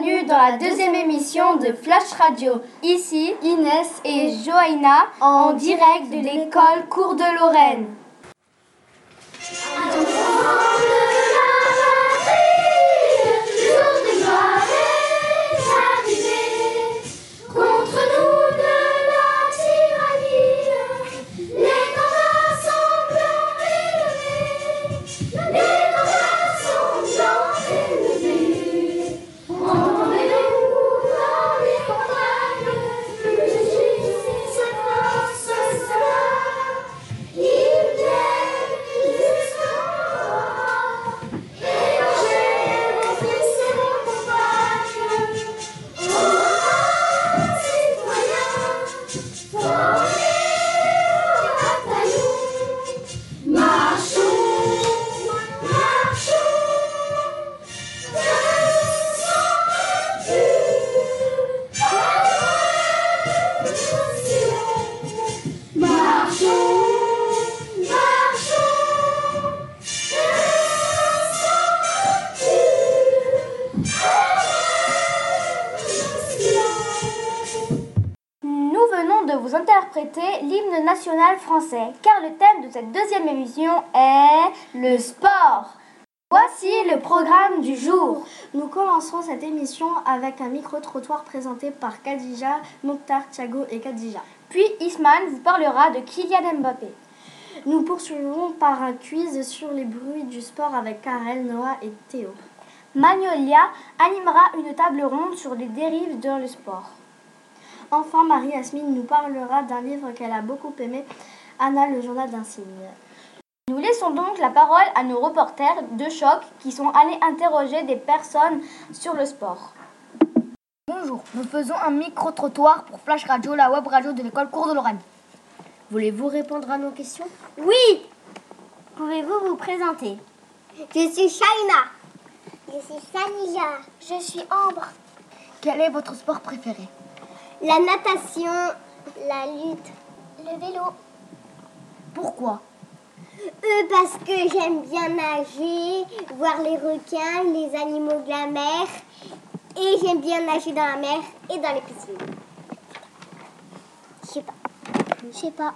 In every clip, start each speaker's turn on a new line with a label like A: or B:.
A: Bienvenue dans la deuxième émission de Flash Radio. Ici, Inès et Joaina en direct de l'école Cours de Lorraine. National français, car le thème de cette deuxième émission est le sport. Voici le programme du jour.
B: Nous commencerons cette émission avec un micro-trottoir présenté par Khadija, Mokhtar, Thiago et Khadija.
A: Puis Isman vous parlera de Kylian Mbappé.
B: Nous poursuivrons par un quiz sur les bruits du sport avec Karel, Noah et Théo.
A: Magnolia animera une table ronde sur les dérives dans le sport.
B: Enfin, Marie-Asmine nous parlera d'un livre qu'elle a beaucoup aimé, Anna, le journal d'un cygne.
A: Nous laissons donc la parole à nos reporters de choc qui sont allés interroger des personnes sur le sport.
C: Bonjour, nous faisons un micro-trottoir pour Flash Radio, la web radio de l'école Cours de Lorraine.
B: Voulez-vous répondre à nos questions?
D: Oui Pouvez-vous vous présenter? Je suis Shaina. Je suis Sanija. Je suis Ambre.
C: Quel est votre sport préféré?
D: La natation, la lutte, le vélo.
C: Pourquoi?
D: Euh, parce que j'aime bien nager, voir les requins, les animaux de la mer. Et j'aime bien nager dans la mer et dans les piscines. Je sais pas. Je sais pas.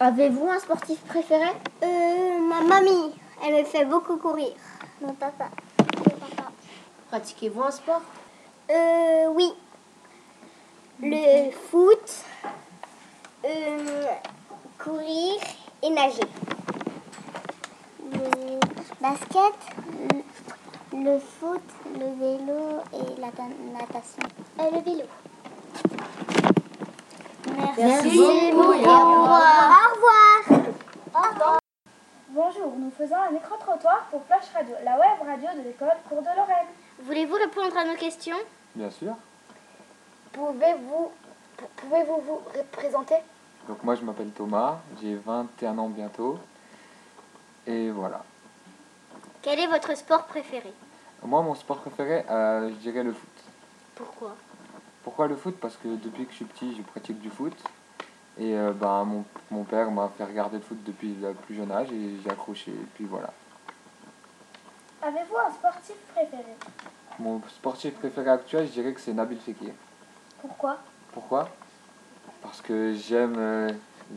C: Avez-vous un sportif préféré?
D: Euh, ma mamie, elle me fait beaucoup courir. Mon papa. Mon papa.
C: Pratiquez-vous un sport?
D: Euh, oui. Le foot, euh, courir et nager. Le basket, le, foot, le vélo et la ta- natation. Euh, le vélo. Merci,
C: beaucoup et au
D: revoir. Au revoir.
A: Bonjour, nous faisons un micro-trottoir pour Flash Radio, la web radio de l'école Cours de Lorraine.
D: Voulez-vous répondre à nos questions?
E: Bien sûr.
C: Pouvez-vous pouvez-vous vous présenter
E: Donc moi je m'appelle Thomas, j'ai 21 ans bientôt. Et voilà.
D: Quel est votre sport préféré?
E: Moi mon sport préféré, euh, je dirais le foot.
D: Pourquoi?
E: Pourquoi le foot? Parce que depuis que je suis petit, je pratique du foot. Et euh, ben, mon, mon père m'a fait regarder le foot depuis le plus jeune âge et j'ai accroché. Et puis voilà.
A: Avez-vous un sportif préféré?
E: Mon sportif préféré actuel, je dirais que c'est Nabil Fekir.
A: Pourquoi?
E: Pourquoi? Parce que j'aime euh,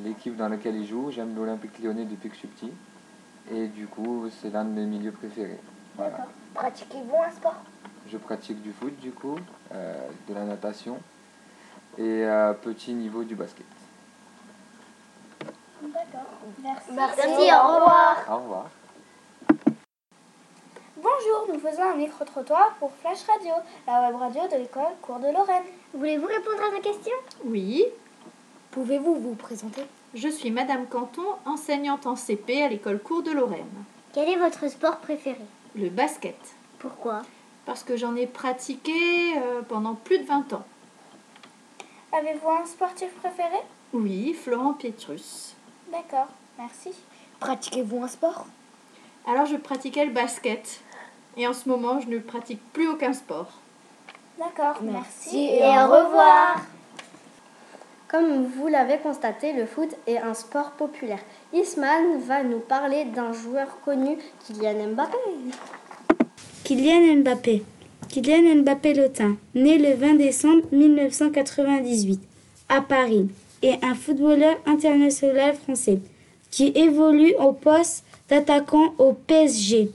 E: l'équipe dans laquelle il joue, j'aime l'Olympique lyonnais depuis que je suis petit. Et du coup, c'est l'un de mes milieux préférés. Voilà.
C: Pratiquez-vous un sport?
E: Je pratique du foot, du coup, euh, de la natation et euh, petit niveau du basket.
A: D'accord, merci.
D: Merci, au revoir.
E: Au revoir.
A: Bonjour, nous faisons un micro-trottoir pour Flash Radio, la web radio de l'école Cours de Lorraine.
D: Voulez-vous répondre à nos questions?
F: Oui,
C: Pouvez-vous vous présenter?
F: Je suis Madame Canton, enseignante en CP à l'école Cours de Lorraine.
D: Quel est votre sport préféré?
F: Le basket,
D: Pourquoi?
F: Parce que j'en ai pratiqué euh, pendant plus de 20 ans.
A: Avez-vous un sportif préféré?
F: Oui, Florent Pietrus.
A: D'accord, merci.
C: Pratiquez-vous un sport?
F: Alors je pratiquais le basket. Et en ce moment, je ne pratique plus aucun sport.
A: D'accord, merci.
D: Et au revoir.
B: Comme vous l'avez constaté, le foot est un sport populaire. Isman va nous parler d'un joueur connu, Kylian Mbappé.
G: Kylian Mbappé. Kylian Mbappé Lotin, né le 20 décembre 1998 à Paris, est un footballeur international français qui évolue au poste d'attaquant au PSG.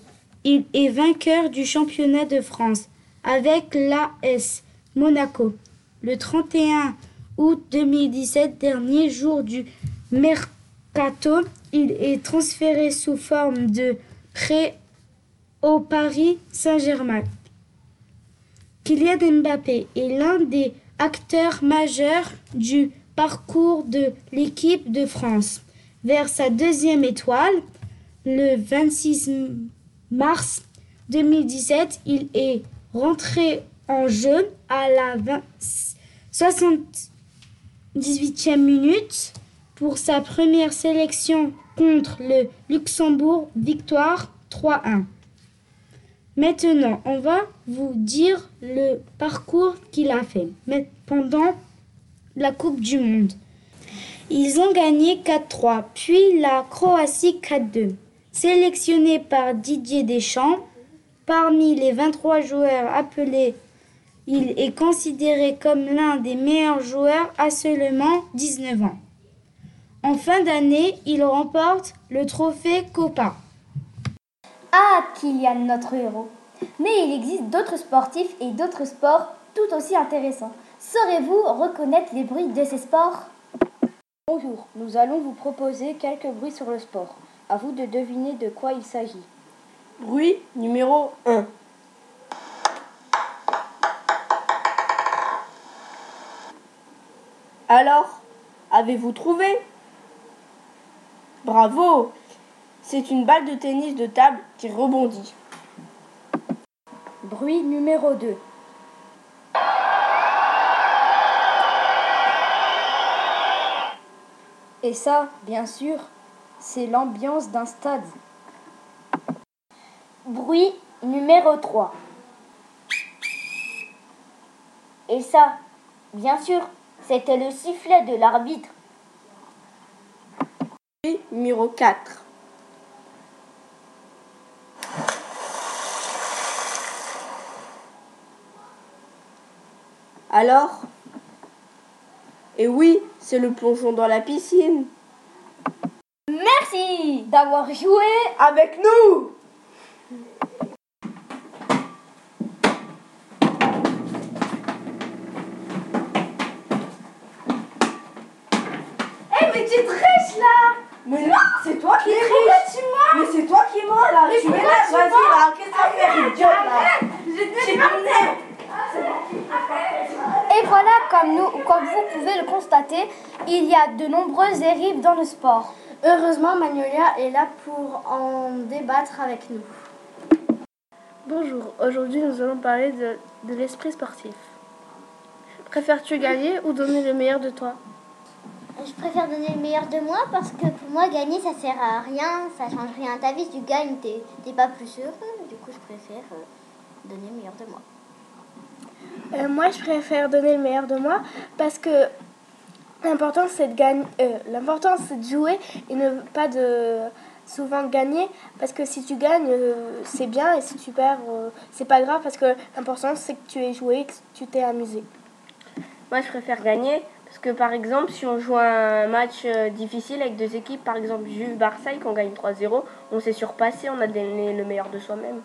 G: Il est vainqueur du championnat de France avec l'AS Monaco le 31 août 2017, dernier jour du mercato. Il est transféré sous forme de prêt au Paris Saint-Germain. Kylian Mbappé est l'un des acteurs majeurs du parcours de l'équipe de France vers sa deuxième étoile. Le 26 mars 2017, il est rentré en jeu à la 20 78e minute pour sa première sélection contre le Luxembourg, victoire 3-1. Maintenant, on va vous dire le parcours qu'il a fait pendant la Coupe du Monde. Ils ont gagné 4-3, puis la Croatie 4-2. Sélectionné par Didier Deschamps, parmi les 23 joueurs appelés, il est considéré comme l'un des meilleurs joueurs à seulement 19 ans. En fin d'année, il remporte le trophée Copa.
A: Ah, Kylian, notre héros. Mais il existe d'autres sportifs et d'autres sports tout aussi intéressants. Saurez-vous reconnaître les bruits de ces sports?
B: Bonjour, nous allons vous proposer quelques bruits sur le sport. À vous de deviner de quoi il s'agit.
H: Bruit numéro 1. Alors, avez-vous trouvé? Bravo C'est une balle de tennis de table qui rebondit.
B: Bruit numéro 2. Et ça, bien sûr, c'est l'ambiance d'un stade.
A: Bruit numéro 3. Et ça, bien sûr, c'était le sifflet de l'arbitre.
H: Bruit numéro 4. Alors? Et oui, c'est le plongeon dans la piscine.
A: Merci d'avoir joué
H: Avec nous.
A: Eh mais tu triches là.
H: Mais non, c'est toi qui triches. Mais c'est toi qui mens là. Tu m'énerves, vas-y là, qu'est-ce que tu là. Tu m'énerves
A: Et voilà, comme, nous, comme vous pouvez le constater, il y a de nombreuses dérives dans le sport.
B: Heureusement, Magnolia est là pour en débattre avec nous.
I: Bonjour, aujourd'hui nous allons parler de, de l'esprit sportif. Préfères-tu gagner ou donner le meilleur de toi?
D: Je préfère donner le meilleur de moi parce que pour moi, gagner, ça sert à rien, ça change rien à ta vie. Si tu gagnes, t'es t'es pas plus heureux. Du coup, je préfère euh, donner le meilleur de moi.
I: Euh, Moi je préfère donner le meilleur de moi parce que l'important c'est de gagner, euh, l'important c'est de jouer et ne pas de souvent de gagner parce que si tu gagnes euh, c'est bien et si tu perds euh, c'est pas grave parce que l'important c'est que tu aies joué et que tu t'es amusé.
H: Moi, je préfère gagner parce que, par exemple, si on joue un match euh, difficile avec deux équipes, par exemple Juve Marseille, qu'on gagne 3-0, on s'est surpassé, on a donné le meilleur de soi-même.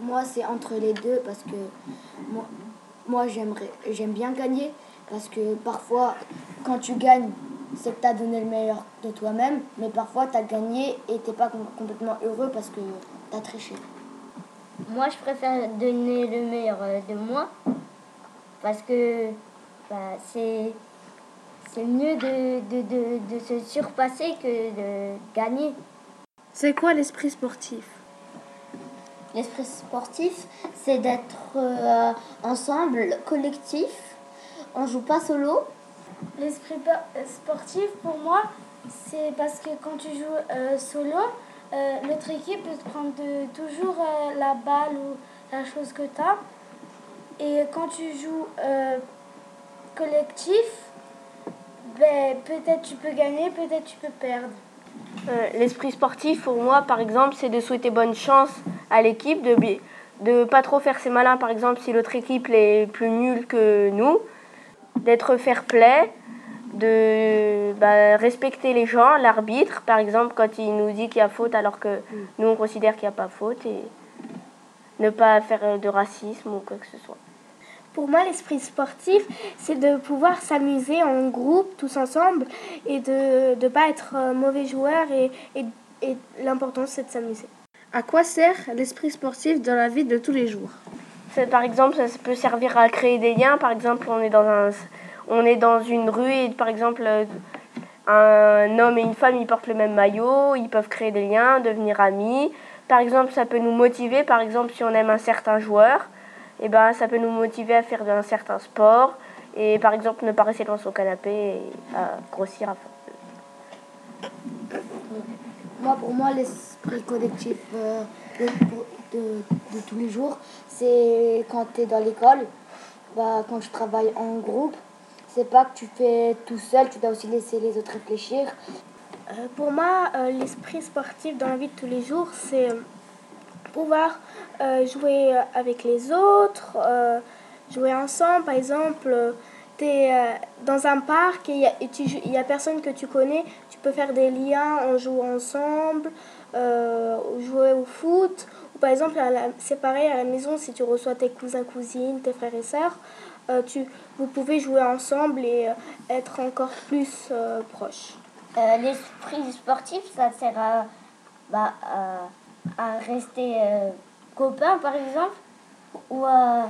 B: Moi, c'est entre les deux parce que moi, moi j'aimerais, j'aime bien gagner parce que parfois, quand tu gagnes, c'est que tu as donné le meilleur de toi-même, mais parfois, tu as gagné et tu pas com- complètement heureux parce que tu as triché.
J: Moi, je préfère donner le meilleur euh, de moi parce que bah, c'est c'est mieux de, de, de, de se surpasser que de gagner.
I: C'est quoi l'esprit sportif?
D: L'esprit sportif, c'est d'être euh, ensemble, collectif. On joue pas solo.
K: L'esprit po- sportif, pour moi, c'est parce que quand tu joues euh, solo, euh, l'autre équipe peut te prendre de- toujours euh, la balle ou la chose que tu as. Et quand tu joues euh, collectif, ben, peut-être tu peux gagner, peut-être tu peux perdre.
H: Euh, L'esprit sportif, pour moi, par exemple, c'est de souhaiter bonne chance à l'équipe, de de pas trop faire ses malins, par exemple, si l'autre équipe est plus nulle que nous, d'être fair play, de bah, respecter les gens, l'arbitre, par exemple, quand il nous dit qu'il y a faute alors que nous, on considère qu'il n'y a pas faute, et ne pas faire euh, de racisme ou quoi que ce soit.
I: Pour moi, l'esprit sportif, c'est de pouvoir s'amuser en groupe, tous ensemble, et de ne pas être euh, mauvais joueur. Et, et, et l'important, c'est de s'amuser.
L: À quoi sert l'esprit sportif dans la vie de tous les jours?
H: Par exemple, ça peut servir à créer des liens. Par exemple, on est dans, un, on est dans une rue et par exemple, un homme et une femme, ils portent le même maillot, ils peuvent créer des liens, devenir amis. Par exemple, ça peut nous motiver. Par exemple, si on aime un certain joueur, et ben, ça peut nous motiver à faire un certain sport. Et par exemple, ne pas rester dans son canapé et à grossir à.
B: Moi, pour moi, l'esprit collectif euh, de, de- tous les jours, c'est quand tu es dans l'école, bah, quand tu travailles en groupe. C'est pas que tu fais tout seul, tu dois aussi laisser les autres réfléchir.
I: Euh, pour moi, euh, l'esprit sportif dans la vie de tous les jours, c'est euh, pouvoir jouer avec les autres, jouer ensemble. Par exemple, tu es dans un parc et il y a- a personne que tu connais, tu peux faire des liens en jouant ensemble, jouer au foot. Ou par exemple, à la- c'est pareil à la maison, si tu reçois tes cousins, cousines, tes frères et sœurs, euh, tu, vous pouvez jouer ensemble et euh, être encore plus euh, proches.
J: Euh, L'esprit sportif, ça sert à, bah, à, à rester euh, copains, par exemple, ou à,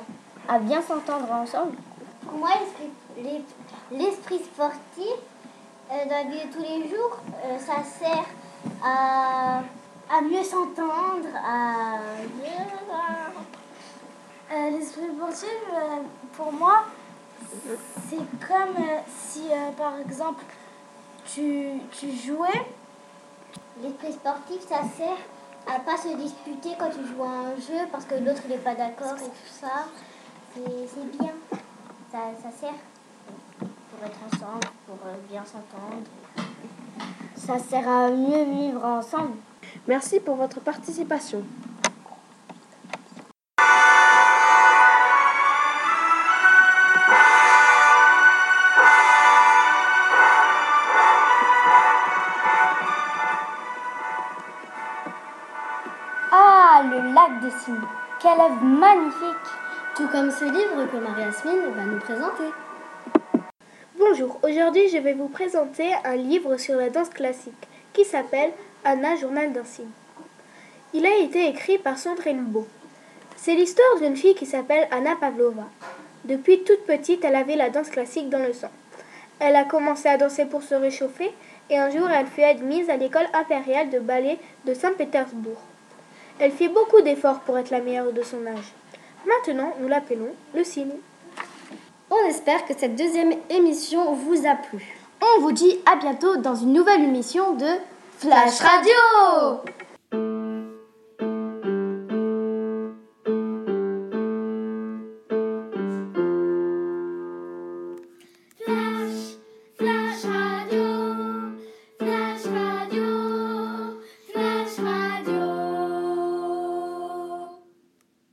J: à bien s'entendre ensemble.
D: Pour moi, l'esprit- l'es- l'esprit sportif, euh, dans la vie de tous les jours, euh, ça sert à, à mieux s'entendre, à...
K: Euh, L'esprit sportif, euh, pour moi, c'est comme euh, si, par exemple, tu, tu jouais.
D: L'esprit sportif, ça sert à pas se disputer quand tu joues à un jeu parce que l'autre n'est pas d'accord et tout ça. C'est bien. Ça, ça sert
J: pour être ensemble, pour bien s'entendre. Ça sert à mieux vivre ensemble.
L: Merci pour votre participation.
A: Ah, le lac des cygnes. Quelle œuvre magnifique
M: Tout comme ce livre que Marie-Asmine va nous présenter.
I: Bonjour, aujourd'hui je vais vous présenter un livre sur la danse classique qui s'appelle Anna, journal d'un cygne. Il a été écrit par Sandrine Beau. C'est l'histoire d'une fille qui s'appelle Anna Pavlova. Depuis toute petite, elle avait la danse classique dans le sang. Elle a commencé à danser pour se réchauffer et un jour elle fut admise à l'école impériale de ballet de Saint-Pétersbourg. Elle fit beaucoup d'efforts pour être la meilleure de son âge. Maintenant, nous l'appelons le cygne.
M: On espère que cette deuxième émission vous a plu.
A: On vous dit à bientôt dans une nouvelle émission de Flash Radio